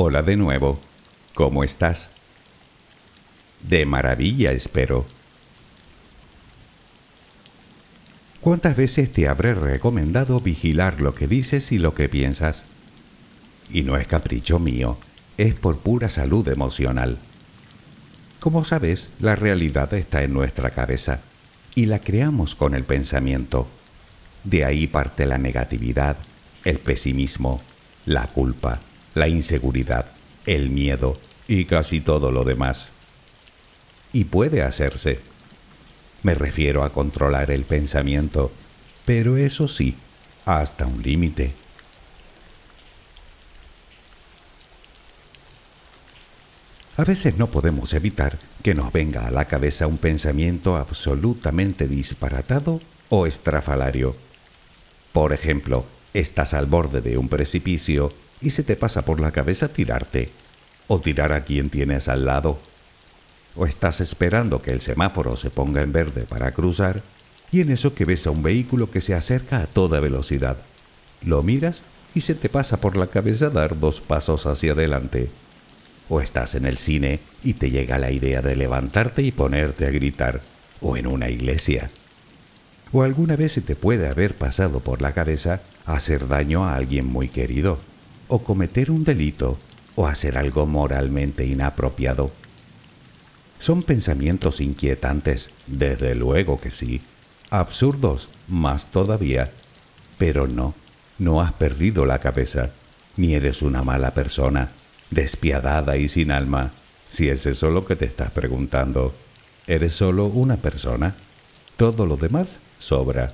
Hola de nuevo. ¿Cómo estás? De maravilla, espero. ¿Cuántas veces te habré recomendado vigilar lo que dices y lo que piensas? Y no es capricho mío, es por pura salud emocional. Como sabes, la realidad está en nuestra cabeza y la creamos con el pensamiento. De ahí parte la negatividad, el pesimismo, la culpa, la inseguridad, el miedo y casi todo lo demás. Y puede hacerse. Me refiero a controlar el pensamiento, pero eso sí, hasta un límite. A veces no podemos evitar que nos venga a la cabeza un pensamiento absolutamente disparatado o estrafalario. Por ejemplo, estás al borde de un precipicio y se te pasa por la cabeza tirarte, o tirar a quien tienes al lado. O estás esperando que el semáforo se ponga en verde para cruzar y en eso que ves a un vehículo que se acerca a toda velocidad. Lo miras y se te pasa por la cabeza dar dos pasos hacia adelante o estás en el cine y te llega la idea de levantarte y ponerte a gritar, o en una iglesia. O alguna vez se te puede haber pasado por la cabeza hacer daño a alguien muy querido, o cometer un delito, o hacer algo moralmente inapropiado. Son pensamientos inquietantes, desde luego que sí, absurdos, más todavía, pero no, no has perdido la cabeza, ni eres una mala persona despiadada y sin alma, si es eso lo que te estás preguntando. Eres solo una persona. Todo lo demás sobra.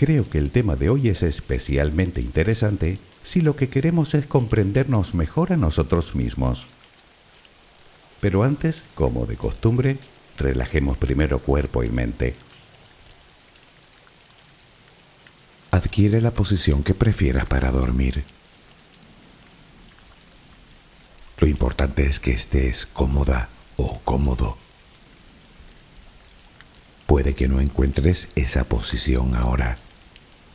Creo que el tema de hoy es especialmente interesante si lo que queremos es comprendernos mejor a nosotros mismos. Pero antes, como de costumbre, relajemos primero cuerpo y mente. Adquiere la posición que prefieras para dormir. Lo importante es que estés cómoda o cómodo. Puede que no encuentres esa posición ahora.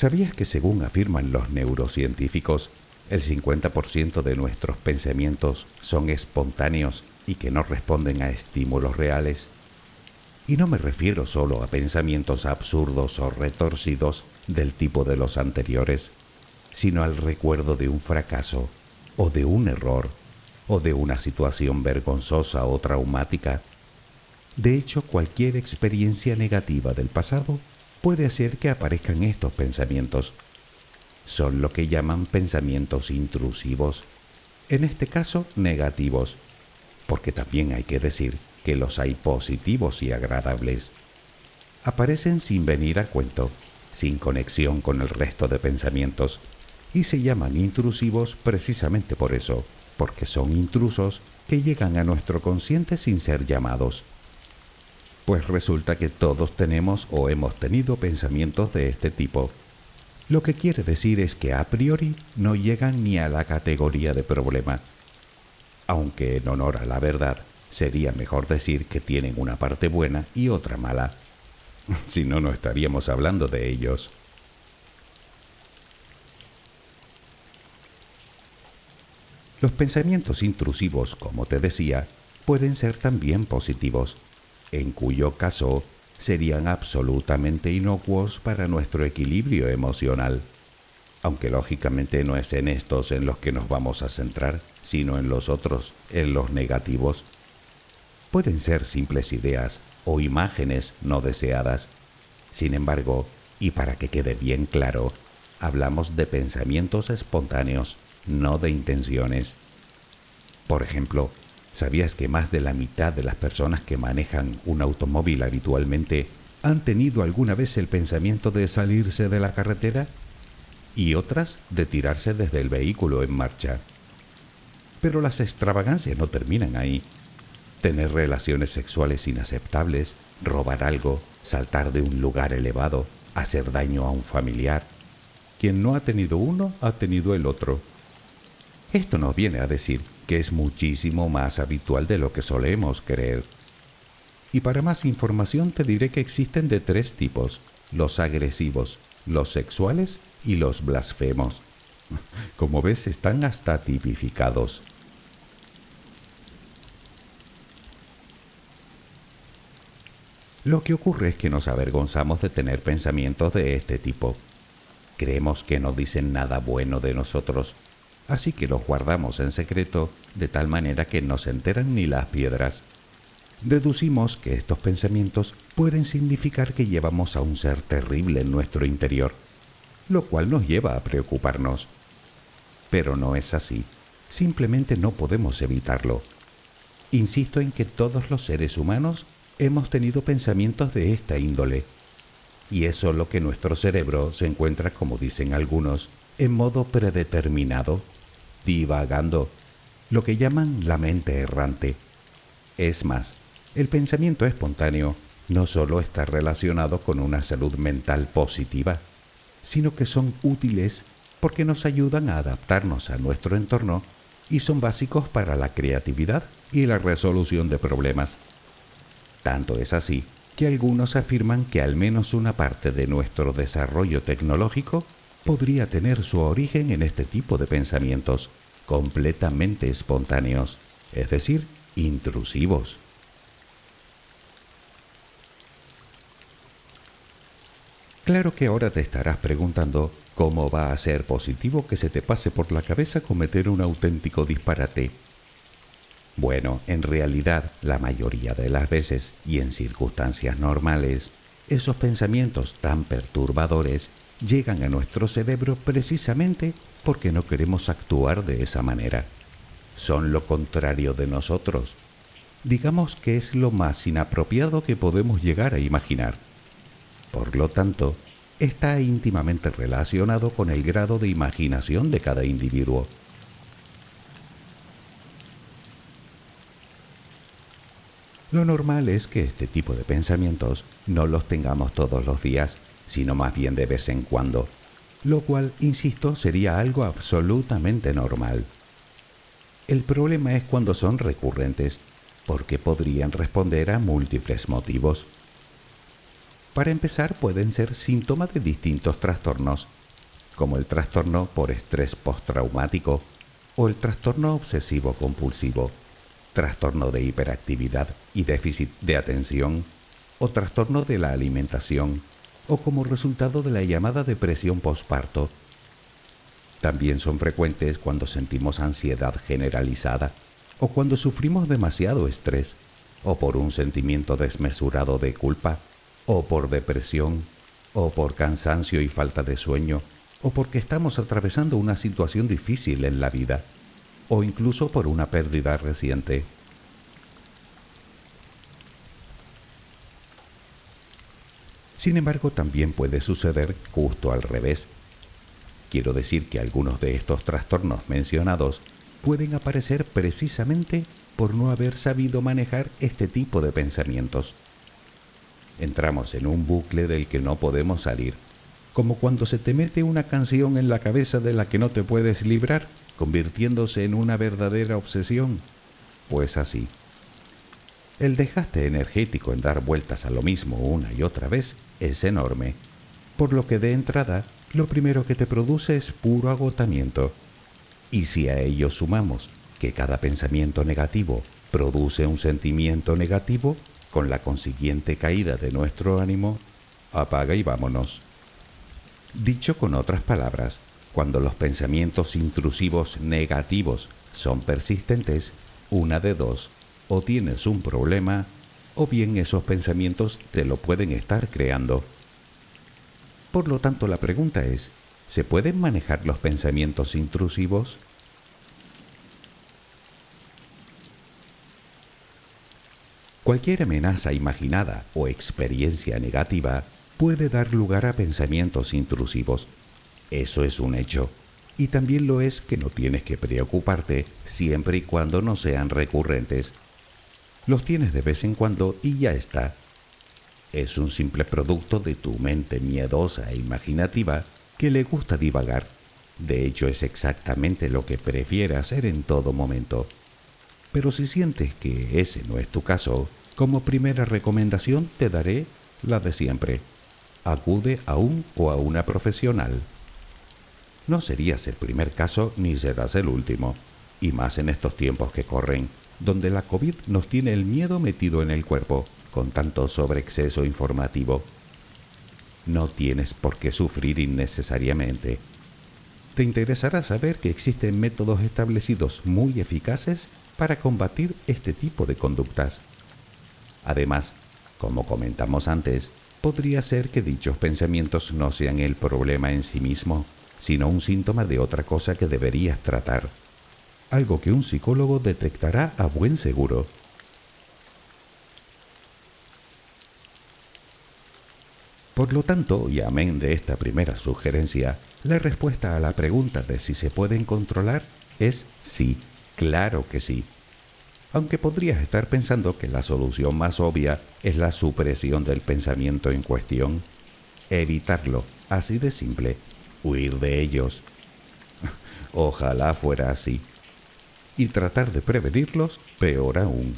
¿Sabías que según afirman los neurocientíficos, el 50% de nuestros pensamientos son espontáneos y que no responden a estímulos reales. Y no me refiero solo a pensamientos absurdos o retorcidos del tipo de los anteriores, sino al recuerdo de un fracaso o de un error o de una situación vergonzosa o traumática. De hecho, cualquier experiencia negativa del pasado puede hacer que aparezcan estos pensamientos. Son lo que llaman pensamientos intrusivos, en este caso negativos, porque también hay que decir que los hay positivos y agradables. Aparecen sin venir a cuento, sin conexión con el resto de pensamientos, y se llaman intrusivos precisamente por eso, porque son intrusos que llegan a nuestro consciente sin ser llamados. Pues resulta que todos tenemos o hemos tenido pensamientos de este tipo. Lo que quiere decir es que a priori no llegan ni a la categoría de problema, aunque en honor a la verdad sería mejor decir que tienen una parte buena y otra mala. Si no, no estaríamos hablando de ellos. Los pensamientos intrusivos, como te decía, pueden ser también positivos, en cuyo caso serían absolutamente inocuos para nuestro equilibrio emocional aunque lógicamente no es en estos en los que nos vamos a centrar, sino en los otros, en los negativos. Pueden ser simples ideas o imágenes no deseadas. Sin embargo, y para que quede bien claro, hablamos de pensamientos espontáneos, no de intenciones. Por ejemplo, ¿sabías que más de la mitad de las personas que manejan un automóvil habitualmente han tenido alguna vez el pensamiento de salirse de la carretera? y otras de tirarse desde el vehículo en marcha. Pero las extravagancias no terminan ahí. Tener relaciones sexuales inaceptables, robar algo, saltar de un lugar elevado, hacer daño a un familiar. Quien no ha tenido uno, ha tenido el otro. Esto nos viene a decir que es muchísimo más habitual de lo que solemos creer. Y para más información te diré que existen de tres tipos, los agresivos, los sexuales y los blasfemos. Como ves, están hasta tipificados. Lo que ocurre es que nos avergonzamos de tener pensamientos de este tipo. Creemos que no dicen nada bueno de nosotros, así que los guardamos en secreto de tal manera que no se enteran ni las piedras. Deducimos que estos pensamientos pueden significar que llevamos a un ser terrible en nuestro interior, lo cual nos lleva a preocuparnos. Pero no es así, simplemente no podemos evitarlo. Insisto en que todos los seres humanos hemos tenido pensamientos de esta índole, y es solo que nuestro cerebro se encuentra, como dicen algunos, en modo predeterminado, divagando, lo que llaman la mente errante. Es más, el pensamiento espontáneo no solo está relacionado con una salud mental positiva, sino que son útiles porque nos ayudan a adaptarnos a nuestro entorno y son básicos para la creatividad y la resolución de problemas. Tanto es así que algunos afirman que al menos una parte de nuestro desarrollo tecnológico podría tener su origen en este tipo de pensamientos completamente espontáneos, es decir, intrusivos. Claro que ahora te estarás preguntando cómo va a ser positivo que se te pase por la cabeza cometer un auténtico disparate. Bueno, en realidad, la mayoría de las veces y en circunstancias normales, esos pensamientos tan perturbadores llegan a nuestro cerebro precisamente porque no queremos actuar de esa manera. Son lo contrario de nosotros. Digamos que es lo más inapropiado que podemos llegar a imaginar. Por lo tanto, está íntimamente relacionado con el grado de imaginación de cada individuo. Lo normal es que este tipo de pensamientos no los tengamos todos los días, sino más bien de vez en cuando, lo cual, insisto, sería algo absolutamente normal. El problema es cuando son recurrentes, porque podrían responder a múltiples motivos. Para empezar, pueden ser síntomas de distintos trastornos, como el trastorno por estrés postraumático o el trastorno obsesivo compulsivo trastorno de hiperactividad y déficit de atención, o trastorno de la alimentación, o como resultado de la llamada depresión posparto. También son frecuentes cuando sentimos ansiedad generalizada, o cuando sufrimos demasiado estrés, o por un sentimiento desmesurado de culpa, o por depresión, o por cansancio y falta de sueño, o porque estamos atravesando una situación difícil en la vida o incluso por una pérdida reciente. Sin embargo, también puede suceder justo al revés. Quiero decir que algunos de estos trastornos mencionados pueden aparecer precisamente por no haber sabido manejar este tipo de pensamientos. Entramos en un bucle del que no podemos salir, como cuando se te mete una canción en la cabeza de la que no te puedes librar convirtiéndose en una verdadera obsesión. Pues así. El dejaste energético en dar vueltas a lo mismo una y otra vez es enorme, por lo que de entrada lo primero que te produce es puro agotamiento. Y si a ello sumamos que cada pensamiento negativo produce un sentimiento negativo, con la consiguiente caída de nuestro ánimo, apaga y vámonos. Dicho con otras palabras, cuando los pensamientos intrusivos negativos son persistentes, una de dos, o tienes un problema, o bien esos pensamientos te lo pueden estar creando. Por lo tanto, la pregunta es, ¿se pueden manejar los pensamientos intrusivos? Cualquier amenaza imaginada o experiencia negativa puede dar lugar a pensamientos intrusivos eso es un hecho. Y también lo es que no tienes que preocuparte siempre y cuando no sean recurrentes. Los tienes de vez en cuando y ya está. Es un simple producto de tu mente miedosa e imaginativa que le gusta divagar. De hecho, es exactamente lo que prefiere hacer en todo momento. Pero si sientes que ese no es tu caso, como primera recomendación te daré la de siempre. Acude a un o a una profesional. No serías el primer caso ni serás el último, y más en estos tiempos que corren, donde la COVID nos tiene el miedo metido en el cuerpo con tanto sobreexceso informativo. No tienes por qué sufrir innecesariamente. te interesará saber que existen métodos establecidos muy eficaces para combatir este tipo de conductas. Además, como comentamos antes, podría ser que dichos pensamientos no sean el problema en sí mismo, sino un síntoma de otra cosa que deberías tratar, algo que un psicólogo detectará a buen seguro. Por lo tanto, y amén de esta primera sugerencia, la respuesta a la pregunta de si se pueden controlar es sí, claro que sí. Aunque podrías estar pensando que la solución más obvia es la supresión del pensamiento en cuestión, evitarlo, así de simple, huir de ellos. Ojalá fuera así. Y tratar de prevenirlos, peor aún.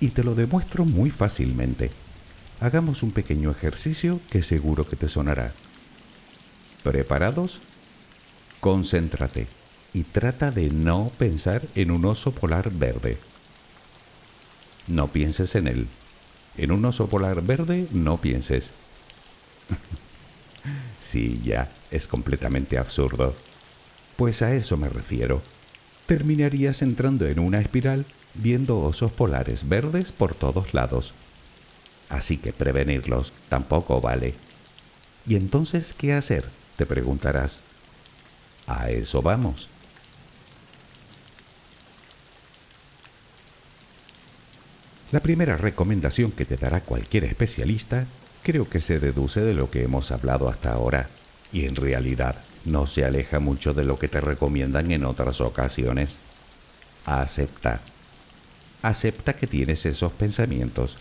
Y te lo demuestro muy fácilmente hagamos un pequeño ejercicio que seguro que te sonará. ¿Preparados? Concéntrate y trata de no pensar en un oso polar verde. No pienses en él. En un oso polar verde no pienses. sí, ya, es completamente absurdo. Pues a eso me refiero. Terminarías entrando en una espiral viendo osos polares verdes por todos lados así que prevenirlos tampoco vale. ¿Y entonces qué hacer? te preguntarás. A eso vamos. La primera recomendación que te dará cualquier especialista creo que se deduce de lo que hemos hablado hasta ahora y en realidad no se aleja mucho de lo que te recomiendan en otras ocasiones. Acepta. Acepta que tienes esos pensamientos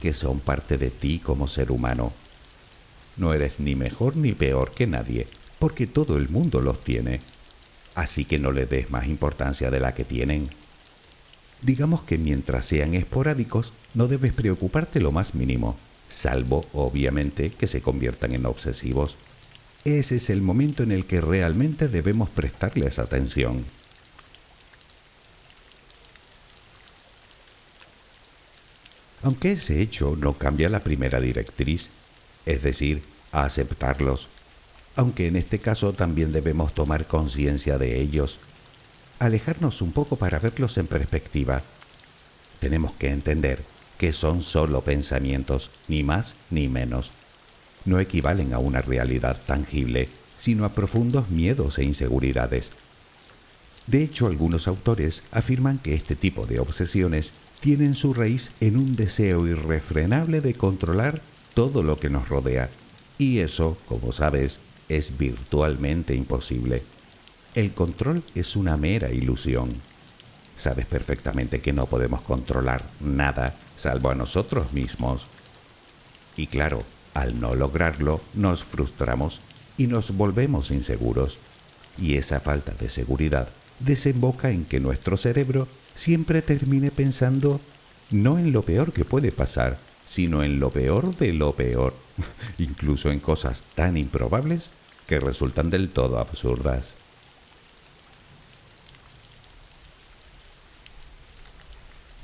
que son parte de ti como ser humano. No eres ni mejor ni peor que nadie, porque todo el mundo los tiene. Así que no le des más importancia de la que tienen. Digamos que mientras sean esporádicos, no debes preocuparte lo más mínimo, salvo, obviamente, que se conviertan en obsesivos. Ese es el momento en el que realmente debemos prestarles atención. aunque ese hecho no cambia la primera directriz, es decir, a aceptarlos, aunque en este caso también debemos tomar conciencia de ellos, alejarnos un poco para verlos en perspectiva. Tenemos que entender que son solo pensamientos, ni más ni menos. No equivalen a una realidad tangible, sino a profundos miedos e inseguridades. De hecho, algunos autores afirman que este tipo de obsesiones tienen su raíz en un deseo irrefrenable de controlar todo lo que nos rodea. Y eso, como sabes, es virtualmente imposible. El control es una mera ilusión. Sabes perfectamente que no podemos controlar nada salvo a nosotros mismos. Y claro, al no lograrlo, nos frustramos y nos volvemos inseguros. Y esa falta de seguridad desemboca en que nuestro cerebro siempre termine pensando no en lo peor que puede pasar, sino en lo peor de lo peor, incluso en cosas tan improbables que resultan del todo absurdas.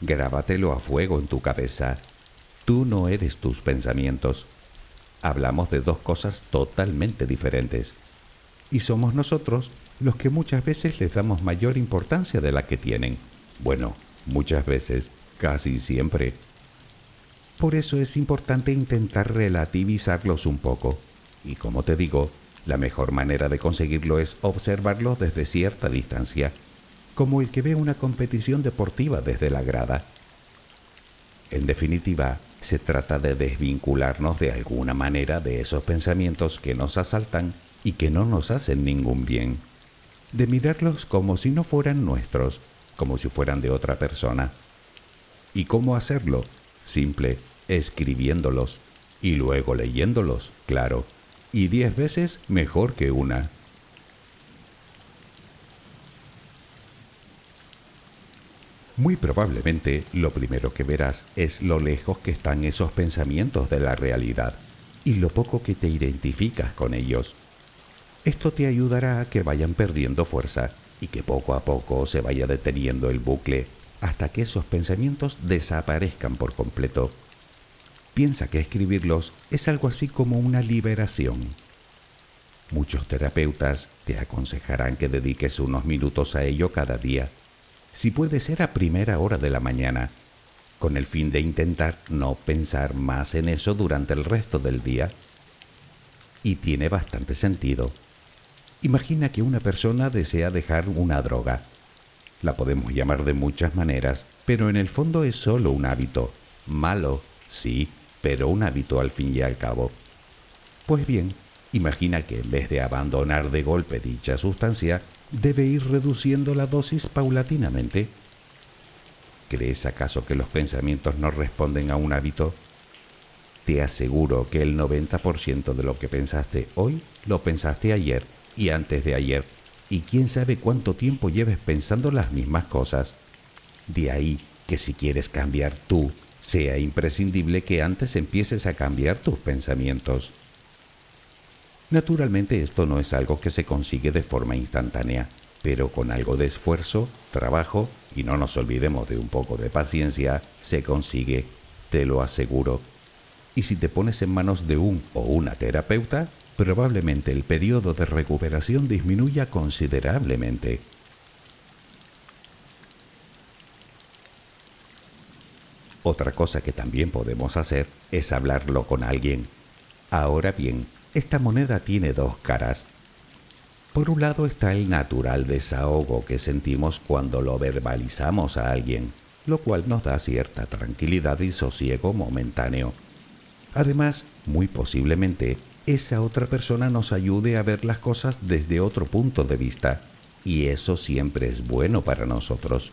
Grábatelo a fuego en tu cabeza. Tú no eres tus pensamientos. Hablamos de dos cosas totalmente diferentes. Y somos nosotros los que muchas veces les damos mayor importancia de la que tienen. Bueno, muchas veces, casi siempre. Por eso es importante intentar relativizarlos un poco. Y como te digo, la mejor manera de conseguirlo es observarlos desde cierta distancia, como el que ve una competición deportiva desde la grada. En definitiva, se trata de desvincularnos de alguna manera de esos pensamientos que nos asaltan y que no nos hacen ningún bien, de mirarlos como si no fueran nuestros, como si fueran de otra persona. ¿Y cómo hacerlo? Simple, escribiéndolos y luego leyéndolos, claro, y diez veces mejor que una. Muy probablemente lo primero que verás es lo lejos que están esos pensamientos de la realidad y lo poco que te identificas con ellos. Esto te ayudará a que vayan perdiendo fuerza y que poco a poco se vaya deteniendo el bucle hasta que esos pensamientos desaparezcan por completo. Piensa que escribirlos es algo así como una liberación. Muchos terapeutas te aconsejarán que dediques unos minutos a ello cada día, si puede ser a primera hora de la mañana, con el fin de intentar no pensar más en eso durante el resto del día. Y tiene bastante sentido. Imagina que una persona desea dejar una droga. La podemos llamar de muchas maneras, pero en el fondo es solo un hábito. Malo, sí, pero un hábito al fin y al cabo. Pues bien, imagina que en vez de abandonar de golpe dicha sustancia, debe ir reduciendo la dosis paulatinamente. ¿Crees acaso que los pensamientos no responden a un hábito? Te aseguro que el 90% de lo que pensaste hoy lo pensaste ayer y antes de ayer, y quién sabe cuánto tiempo lleves pensando las mismas cosas. De ahí que si quieres cambiar tú, sea imprescindible que antes empieces a cambiar tus pensamientos. Naturalmente esto no es algo que se consigue de forma instantánea, pero con algo de esfuerzo, trabajo y no nos olvidemos de un poco de paciencia, se consigue, te lo aseguro. Y si te pones en manos de un o una terapeuta, probablemente el periodo de recuperación disminuya considerablemente. Otra cosa que también podemos hacer es hablarlo con alguien. Ahora bien, esta moneda tiene dos caras. Por un lado está el natural desahogo que sentimos cuando lo verbalizamos a alguien, lo cual nos da cierta tranquilidad y sosiego momentáneo. Además, muy posiblemente, esa otra persona nos ayude a ver las cosas desde otro punto de vista, y eso siempre es bueno para nosotros.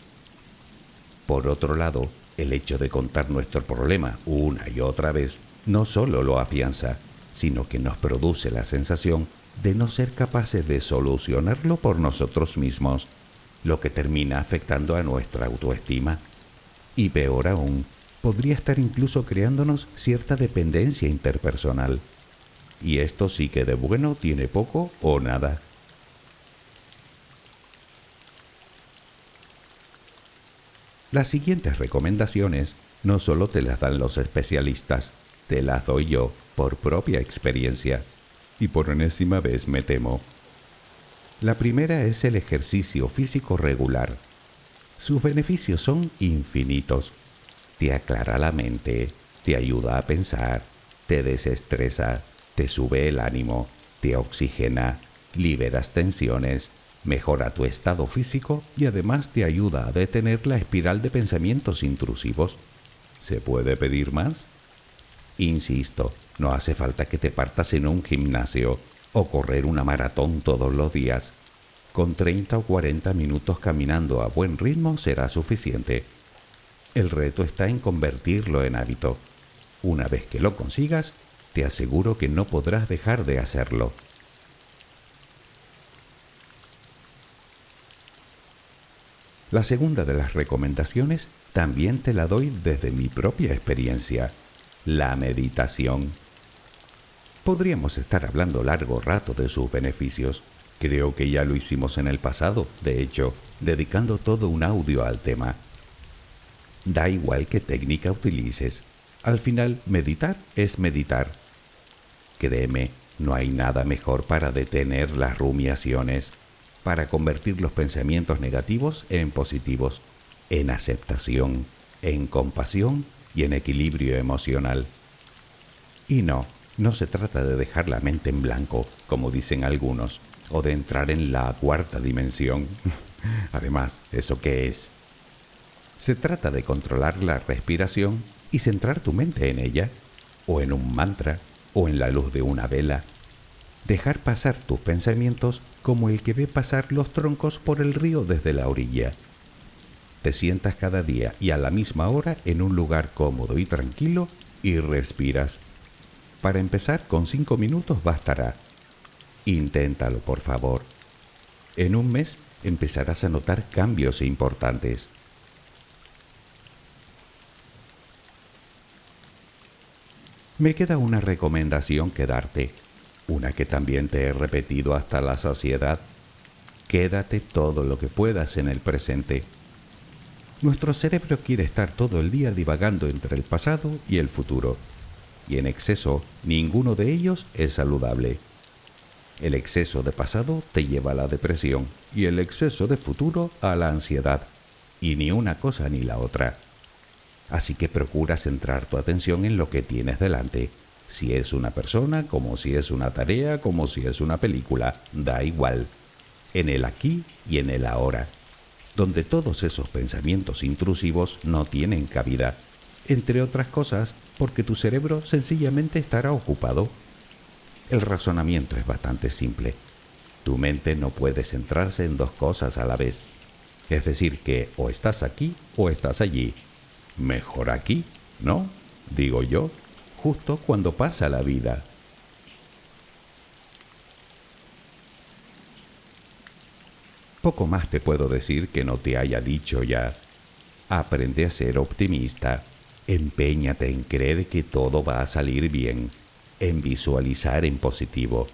Por otro lado, el hecho de contar nuestro problema una y otra vez no solo lo afianza, sino que nos produce la sensación de no ser capaces de solucionarlo por nosotros mismos, lo que termina afectando a nuestra autoestima. Y peor aún, podría estar incluso creándonos cierta dependencia interpersonal. Y esto sí que de bueno tiene poco o nada. Las siguientes recomendaciones no solo te las dan los especialistas, te las doy yo por propia experiencia y por enésima vez me temo. La primera es el ejercicio físico regular. Sus beneficios son infinitos. Te aclara la mente, te ayuda a pensar, te desestresa, te sube el ánimo, te oxigena, liberas tensiones, mejora tu estado físico y además te ayuda a detener la espiral de pensamientos intrusivos. ¿Se puede pedir más? Insisto, no hace falta que te partas en un gimnasio o correr una maratón todos los días. Con 30 o 40 minutos caminando a buen ritmo será suficiente. El reto está en convertirlo en hábito. Una vez que lo consigas, te aseguro que no podrás dejar de hacerlo. La segunda de las recomendaciones también te la doy desde mi propia experiencia la meditación. Podríamos estar hablando largo rato de sus beneficios. Creo que ya lo hicimos en el pasado, de hecho, dedicando todo un audio al tema. Da igual qué técnica utilices. Al final, meditar es meditar. Créeme, no hay nada mejor para detener las rumiaciones, para convertir los pensamientos negativos en positivos, en aceptación, en compasión y en equilibrio emocional. Y no, no se trata de dejar la mente en blanco, como dicen algunos, o de entrar en la cuarta dimensión. Además, ¿eso qué es? Se trata de controlar la respiración y centrar tu mente en ella, o en un mantra, o en la luz de una vela. Dejar pasar tus pensamientos como el que ve pasar los troncos por el río desde la orilla te sientas cada día y a la misma hora en un lugar cómodo y tranquilo y respiras. Para empezar, con cinco minutos bastará. Inténtalo, por favor. En un mes empezarás a notar cambios importantes. Me queda una recomendación que darte, una que también te he repetido hasta la saciedad. Quédate todo lo que puedas en el presente nuestro cerebro quiere estar todo el día divagando entre el pasado y el futuro, y en exceso ninguno de ellos es saludable. El exceso de pasado te lleva a la depresión y el exceso de futuro a la ansiedad. Y ni una cosa ni la otra. Así que procura centrar tu atención en lo que tienes delante. Si es una persona, como si es una tarea, como si es una película, da igual. En el aquí y en el ahora, donde todos esos pensamientos intrusivos no tienen cabida, entre otras cosas porque tu cerebro sencillamente estará ocupado. El razonamiento es bastante simple. Tu mente no puede centrarse en dos cosas a la vez. Es decir, que o estás aquí o estás allí mejor aquí, ¿no? Digo yo, justo cuando pasa la vida. Poco más te puedo decir que no te haya dicho ya. Aprende a ser optimista. Empeñate en creer que todo va a salir bien, en visualizar en positivo,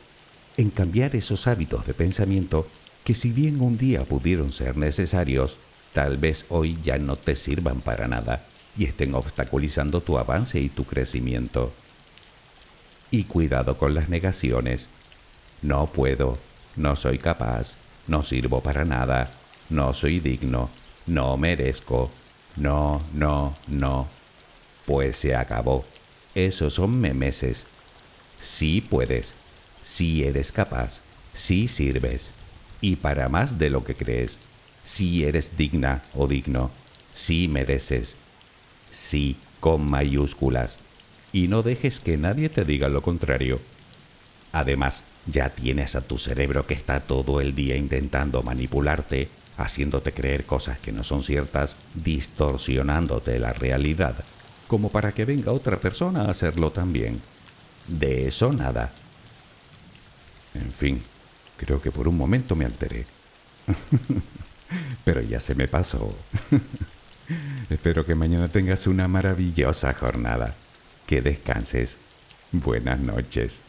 en cambiar esos hábitos de pensamiento que si bien un día pudieron ser necesarios, tal vez hoy ya no te sirvan para nada y estén obstaculizando tu avance y tu crecimiento. Y cuidado con las negaciones. No puedo, no soy capaz, no sirvo para nada, no soy digno, no merezco, no, no, no. Pues se acabó. Esos son memeses. Sí puedes, sí eres capaz, sí sirves. Y para más de lo que crees, sí eres digna o digno, sí mereces, sí con mayúsculas, y no dejes que nadie te diga lo contrario. Además, ya tienes a tu cerebro que está todo el día intentando manipularte, haciéndote creer cosas que no son ciertas, distorsionándote la realidad, como para que venga otra persona a hacerlo también. De eso nada. En fin, creo que por un momento me alteré. Pero ya se me pasó. Espero que mañana tengas una maravillosa jornada. Que descanses. Buenas noches.